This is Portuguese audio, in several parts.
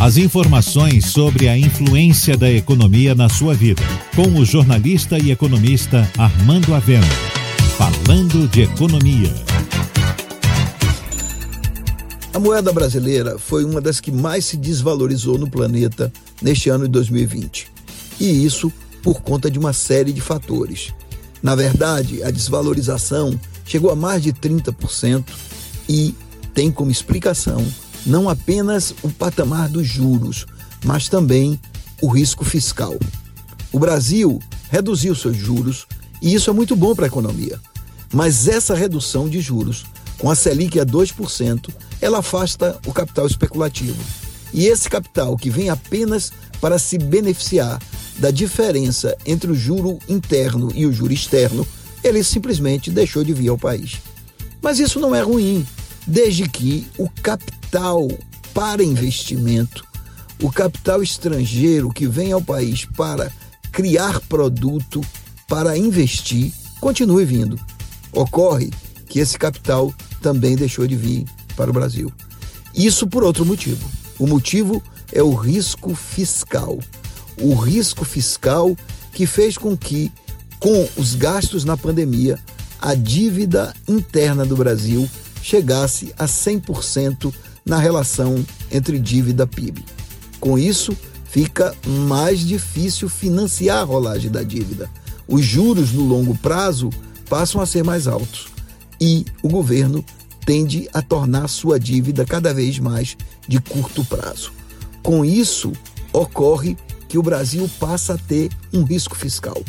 As informações sobre a influência da economia na sua vida, com o jornalista e economista Armando Avena. Falando de economia. A moeda brasileira foi uma das que mais se desvalorizou no planeta neste ano de 2020. E isso por conta de uma série de fatores. Na verdade, a desvalorização chegou a mais de 30% e tem como explicação não apenas o patamar dos juros, mas também o risco fiscal. O Brasil reduziu seus juros e isso é muito bom para a economia. Mas essa redução de juros, com a Selic a 2%, ela afasta o capital especulativo. E esse capital que vem apenas para se beneficiar da diferença entre o juro interno e o juro externo, ele simplesmente deixou de vir ao país. Mas isso não é ruim, desde que o capital para investimento, o capital estrangeiro que vem ao país para criar produto, para investir, continue vindo. Ocorre que esse capital também deixou de vir para o Brasil. Isso por outro motivo. O motivo é o risco fiscal. O risco fiscal que fez com que, com os gastos na pandemia, a dívida interna do Brasil chegasse a 100% na relação entre dívida PIB. Com isso, fica mais difícil financiar a rolagem da dívida. Os juros no longo prazo passam a ser mais altos e o governo tende a tornar sua dívida cada vez mais de curto prazo. Com isso, ocorre que o Brasil passa a ter um risco fiscal.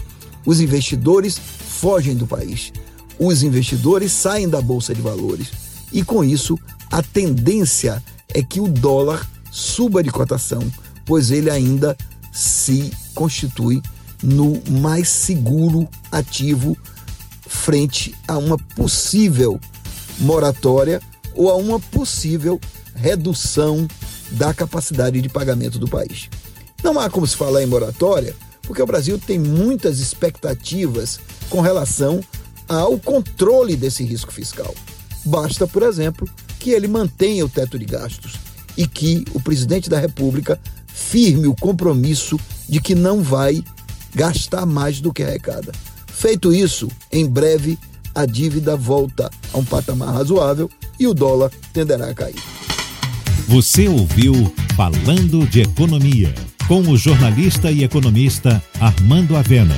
Os investidores fogem do país. Os investidores saem da bolsa de valores e com isso a tendência é que o dólar suba de cotação, pois ele ainda se constitui no mais seguro ativo frente a uma possível moratória ou a uma possível redução da capacidade de pagamento do país. Não há como se falar em moratória, porque o Brasil tem muitas expectativas com relação ao controle desse risco fiscal. Basta, por exemplo, que ele mantenha o teto de gastos e que o presidente da República firme o compromisso de que não vai gastar mais do que arrecada. Feito isso, em breve a dívida volta a um patamar razoável e o dólar tenderá a cair. Você ouviu Falando de Economia, com o jornalista e economista Armando Avena.